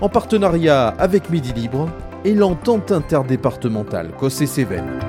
en partenariat avec Midi Libre et l'entente interdépartementale Cossé-Cévennes.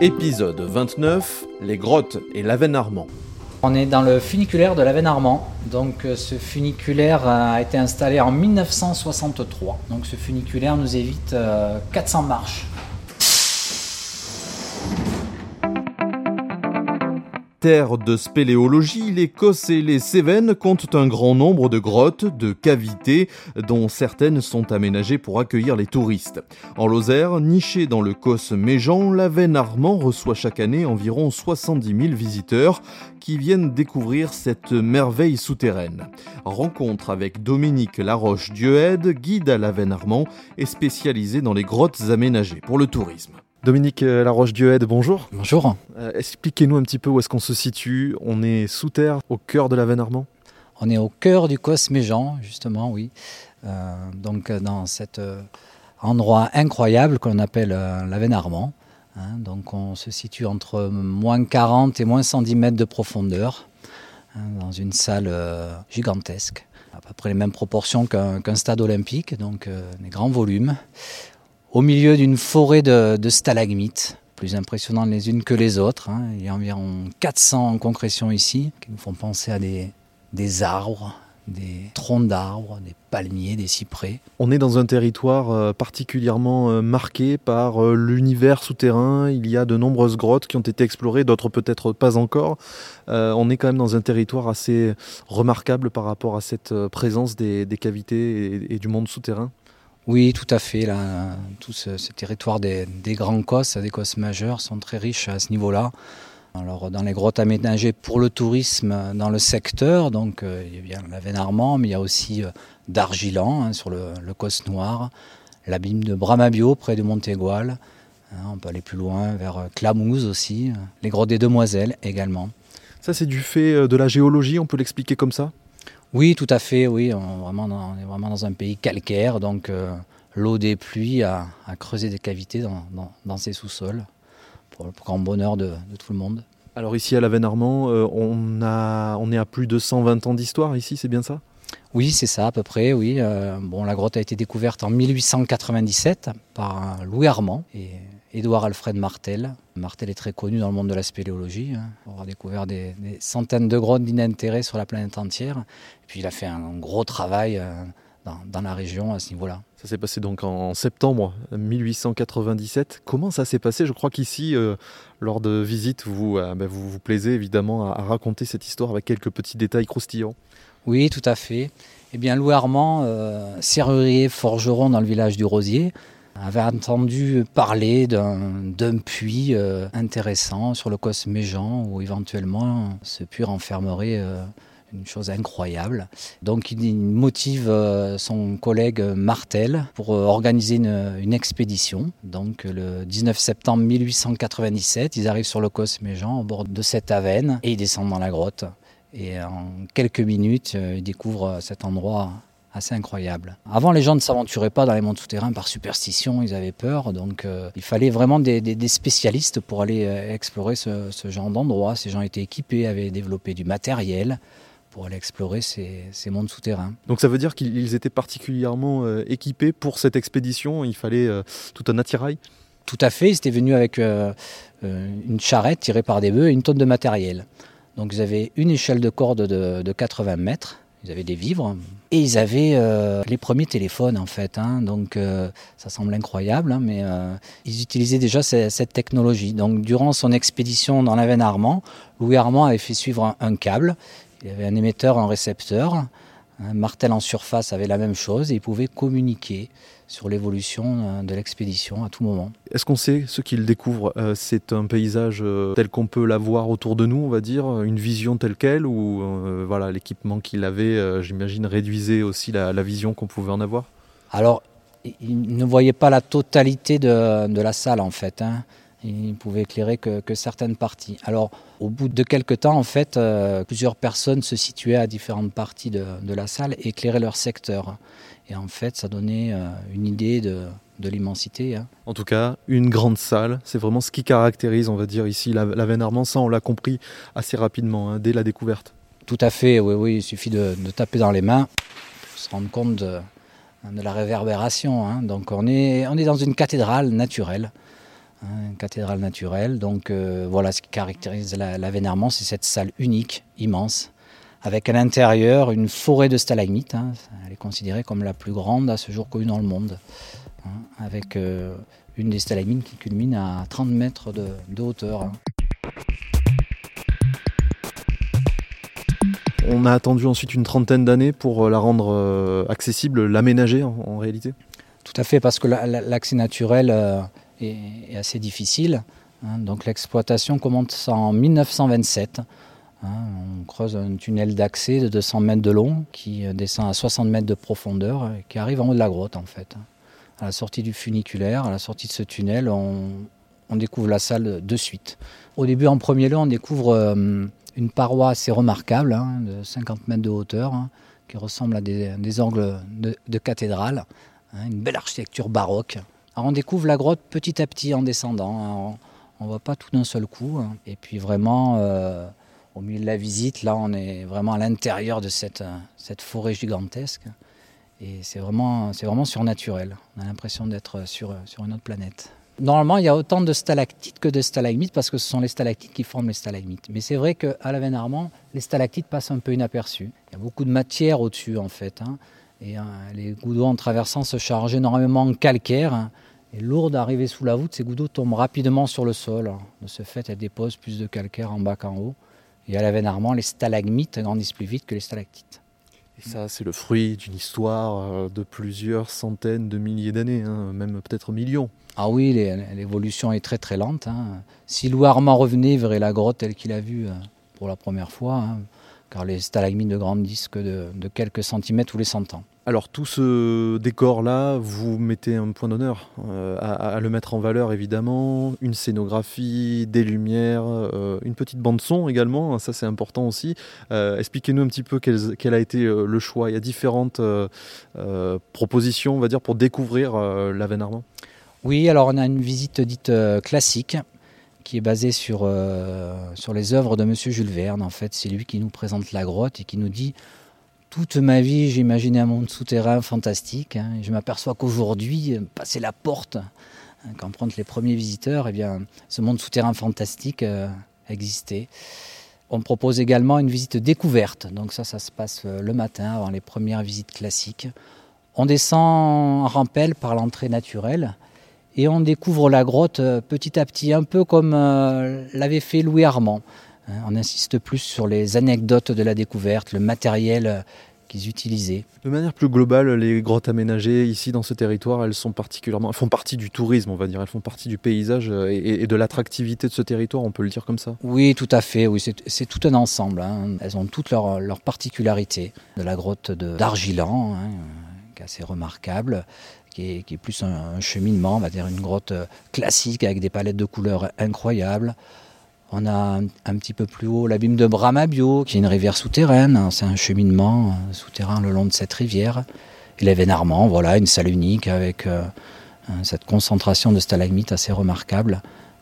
Épisode 29 Les grottes et l'Aven-Armand. On est dans le funiculaire de l'Aven-Armand. Donc euh, ce funiculaire a été installé en 1963. Donc ce funiculaire nous évite 400 euh, marches De spéléologie, l'Écosse et les Cévennes comptent un grand nombre de grottes, de cavités, dont certaines sont aménagées pour accueillir les touristes. En Lozère, niché dans le Causse Méjean, la Veine Armand reçoit chaque année environ 70 000 visiteurs qui viennent découvrir cette merveille souterraine. Rencontre avec Dominique Laroche-Dieuède, guide à la Veine Armand et spécialisé dans les grottes aménagées pour le tourisme. Dominique euh, Laroche-Dieuède, bonjour. Bonjour. Euh, expliquez-nous un petit peu où est-ce qu'on se situe. On est sous terre, au cœur de la veine Armand On est au cœur du Cosme Méjean, justement, oui. Euh, donc dans cet endroit incroyable qu'on appelle la veine Armand. Hein. donc on se situe entre moins 40 et moins 110 mètres de profondeur, hein, dans une salle gigantesque à peu près les mêmes proportions qu'un stade olympique, donc des grands volumes au milieu d'une forêt de, stalagmites, plus impressionnantes les unes que les autres. Hein. Il y a environ 400 en concrétion ici, qui nous font penser à des, arbres, des troncs d'arbres, des palmiers, des cyprès. On est dans un territoire euh, particulièrement euh, marqué par euh, l'univers souterrain. Il y a de nombreuses grottes qui ont été explorées, d'autres peut-être pas encore. on est quand même dans un territoire assez remarquable par rapport à cette présence des, cavités et du monde souterrain. Oui, tout à fait. Tout ce, territoire des, grands cosses, des cosses majeures, sont très riches à ce niveau-là. Alors, dans les grottes aménagées pour le tourisme dans le secteur, donc euh, il y a la veine mais il y a aussi euh, d'Argilan hein, sur le, le Cosse Noir, l'abîme de Bramabio près de Montégoal. Hein, on peut aller plus loin vers euh, Clamouze aussi, les grottes des Demoiselles également. Ça, c'est du fait de la géologie, on peut l'expliquer comme ça? Oui, tout à fait. Oui, on, vraiment est vraiment dans un pays calcaire, donc euh, l'eau des pluies a, creusé des cavités dans, ces sous-sols pour le grand bonheur de, tout le monde. Alors ici à la Veine Armand, euh, on, a, on est à plus de 120 ans d'histoire ici, c'est bien ça? Oui, c'est ça à peu près, oui. Euh, bon, la grotte a été découverte en 1897 par Louis Armand et Édouard Alfred Martel. Martel est très connu dans le monde de la spéléologie. Hein, pour avoir découvert des, centaines de grottes d'inintérêt sur la planète entière. Et puis il a fait un gros travail euh, dans, la région à ce niveau-là. Ça s'est passé donc en septembre 1897. Comment ça s'est passé? Je crois qu'ici, euh, lors de visites, vous, euh, ben, vous vous plaisez évidemment à, raconter cette histoire avec quelques petits détails croustillants. Oui, tout à fait. Eh bien, Louis Armand, serrurier forgeron dans le village du Rosier, avait entendu parler d'un puits euh, intéressant sur le Cos Méjean où éventuellement ce puits renfermerait euh, une chose incroyable. Donc il motive euh, son collègue Martel pour organiser une, expédition. Donc le 19 septembre 1897, ils arrivent sur le Cos Méjean au bord de cette avenne et ils descendent dans la grotte. Et en quelques minutes, ils découvrent cet endroit assez incroyable. Avant, les gens ne s'aventuraient pas dans les mondes souterrains par superstition, ils avaient peur, donc euh, il fallait vraiment des, spécialistes pour aller euh, explorer ce, genre d'endroit. Ces gens étaient équipés, avaient développé du matériel pour aller explorer ces, mondes souterrains. Donc ça veut dire qu'ils étaient particulièrement euh, équipés pour cette expédition, il fallait tout un attirail? Tout à fait, ils étaient venus avec une charrette tirée par des bœufs et une tonne de matériel. Donc ils avaient une échelle de corde de, de 80 mètres, ils avaient des vivres et ils avaient euh, les premiers téléphones en fait. Hein. donc euh, ça semble incroyable, hein, mais euh, ils utilisaient déjà cette, technologie. Donc durant son expédition dans la veine Armand, Louis Armand avait fait suivre un, câble. Il avait un émetteur, un récepteur. Martel en surface avait la même chose et il pouvait communiquer sur l'évolution de l'expédition à tout moment. Est-ce qu'on sait ce qu'il découvre C'est un paysage tel qu'on peut l'avoir autour de nous, on va dire, une vision telle quelle, ou voilà l'équipement qu'il avait, j'imagine, réduisait aussi la, la vision qu'on pouvait en avoir? Alors, il ne voyait pas la totalité de, la salle en fait. Hein. Il pouvait éclairer que, certaines parties. Alors, au bout de quelques temps, en fait, euh, plusieurs personnes se situaient à différentes parties de, la salle et éclairaient leur secteur. Et en fait, ça donnait euh, une idée de, l'immensité. Hein. En tout cas, une grande salle, c'est vraiment ce qui caractérise, on va dire, ici la, la veine Armand. Ça, on l'a compris assez rapidement, hein, dès la découverte. Tout à fait, oui, oui. Il suffit de, taper dans les mains pour se rendre compte de, de la réverbération. Hein. Donc on est, on est dans une cathédrale naturelle. Hein, une cathédrale naturelle. Donc euh, voilà ce qui caractérise la, la c'est cette salle unique, immense, avec à l'intérieur une forêt de stalagmites. Hein. Elle est considérée comme la plus grande à ce jour connue dans le monde. avec euh, une des stalagmites qui culmine à 30 mètres de, de hauteur. On a attendu ensuite une trentaine d'années pour euh, la rendre euh, accessible, l'aménager en, réalité? Tout à fait, parce que l'accès naturel euh, est, assez difficile. Hein. donc l'exploitation commence en 1927. Hein. on creuse un tunnel d'accès de 200 mètres de long qui descend à 60 mètres de profondeur et qui arrive en haut de la grotte en fait. À la sortie du funiculaire, à la sortie de ce tunnel, on, découvre la salle de suite. Au début, en premier lieu, on découvre une paroi assez remarquable, hein, de 50 mètres de hauteur, hein, qui ressemble à des, angles de, cathédrale, hein, une belle architecture baroque. On découvre la grotte petit à petit en descendant, on ne voit pas tout d'un seul coup. Et puis vraiment, euh, au milieu de la visite, là on est vraiment à l'intérieur de cette, cette forêt gigantesque. Et c'est vraiment, vraiment surnaturel. On a l'impression d'être sur, sur une autre planète. Normalement, il y a autant de stalactites que de stalagmites parce que ce sont les stalactites qui forment les stalagmites. Mais c'est vrai qu'à la veine Armand, les stalactites passent un peu inaperçus. Il y a beaucoup de matière au-dessus en fait. Hein. Et hein, les d'eau en traversant se chargent énormément en calcaire. Hein. Et lourd d'arriver sous la voûte, ces gouttes d'eau tombent rapidement sur le sol. De ce fait, elles déposent plus de calcaire en bas qu'en haut. Et à la veine Armand, les stalagmites grandissent plus vite que les stalactites. Et ça, c'est le fruit d'une histoire euh, de plusieurs centaines de milliers d'années, même peut-être millions. Ah oui, l'évolution est très très lente. Hein. Si Louis Armand revenait, il verrait la grotte telle qu'il a vue euh, pour la première fois, hein, car les stalagmites ne grandissent que de, quelques centimètres tous les 100 ans. Alors tout ce décor-là, vous mettez un point d'honneur euh, à, le mettre en valeur évidemment, une scénographie, des lumières, euh, une petite bande son également, hein, ça c'est important aussi. Expliquez-nous un petit peu quel, a été le choix. Il y a différentes propositions, on va dire, pour découvrir la Veine Armand. Oui, alors on a une visite dite euh, classique qui est basée sur, euh, sur les œuvres de Monsieur Jules Verne. En fait, c'est lui qui nous présente la grotte et qui nous dit toute ma vie, j'ai imaginé un monde souterrain fantastique. Hein, je m'aperçois qu'aujourd'hui, passer la porte, hein, quand on les premiers visiteurs, eh bien, ce monde souterrain fantastique euh, existait. On propose également une visite découverte. Donc ça, ça se passe le matin avant les premières visites classiques. On descend en rampelle par l'entrée naturelle et on découvre la grotte euh, petit à petit, un peu comme euh, l'avait fait Louis Armand. Hein, on insiste plus sur les anecdotes de la découverte, le matériel euh, qu'ils utilisaient. De manière plus globale, les grottes aménagées ici dans ce territoire, elles sont particulièrement, elles font partie du tourisme, on va dire, elles font partie du paysage et, de l'attractivité de ce territoire, on peut le dire comme ça? Oui, tout à fait. Oui, c'est tout un ensemble. Hein. Elles ont toutes leurs leur particularités. De la grotte d'Argilan, hein, qui est assez remarquable, qui est, plus un, cheminement, on va dire une grotte euh, classique avec des palettes de couleurs incroyables. On a un, petit peu plus haut l'abîme de Bramabio, qui est une rivière souterraine. C'est un cheminement euh, souterrain le long de cette rivière. Et l'événement voilà, une salle unique avec euh, cette concentration de stalagmites assez remarquable.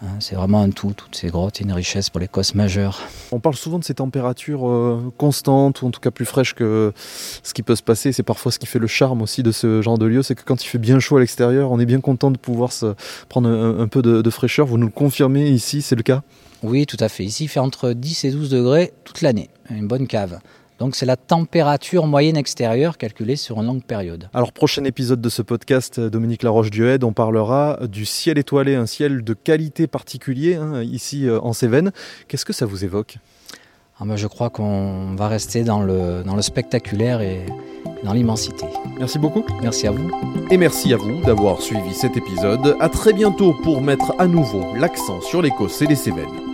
Hein, c'est vraiment un tout, toutes ces grottes, une richesse pour les cosses majeures. On parle souvent de ces températures euh, constantes, ou en tout cas plus fraîches que ce qui peut se passer. C'est parfois ce qui fait le charme aussi de ce genre de lieu, c'est que quand il fait bien chaud à l'extérieur, on est bien content de pouvoir se prendre un, peu de, de, fraîcheur. Vous nous le confirmez ici, c'est le cas? Oui, tout à fait. Ici, il fait entre 10 et 12 degrés toute l'année. Une bonne cave. Donc c'est la température moyenne extérieure calculée sur une longue période. Alors prochain épisode de ce podcast, Dominique Laroche-Duhed, on parlera du ciel étoilé, un ciel de qualité particulier hein, ici euh, en Cévennes. Qu'est-ce que ça vous évoque? Ah, moi, Je crois qu'on va rester dans le, dans le spectaculaire et dans l'immensité. Merci beaucoup. Merci à vous. Et merci à vous d'avoir suivi cet épisode. À très bientôt pour mettre à nouveau l'accent sur l'Écosse et les Cévennes.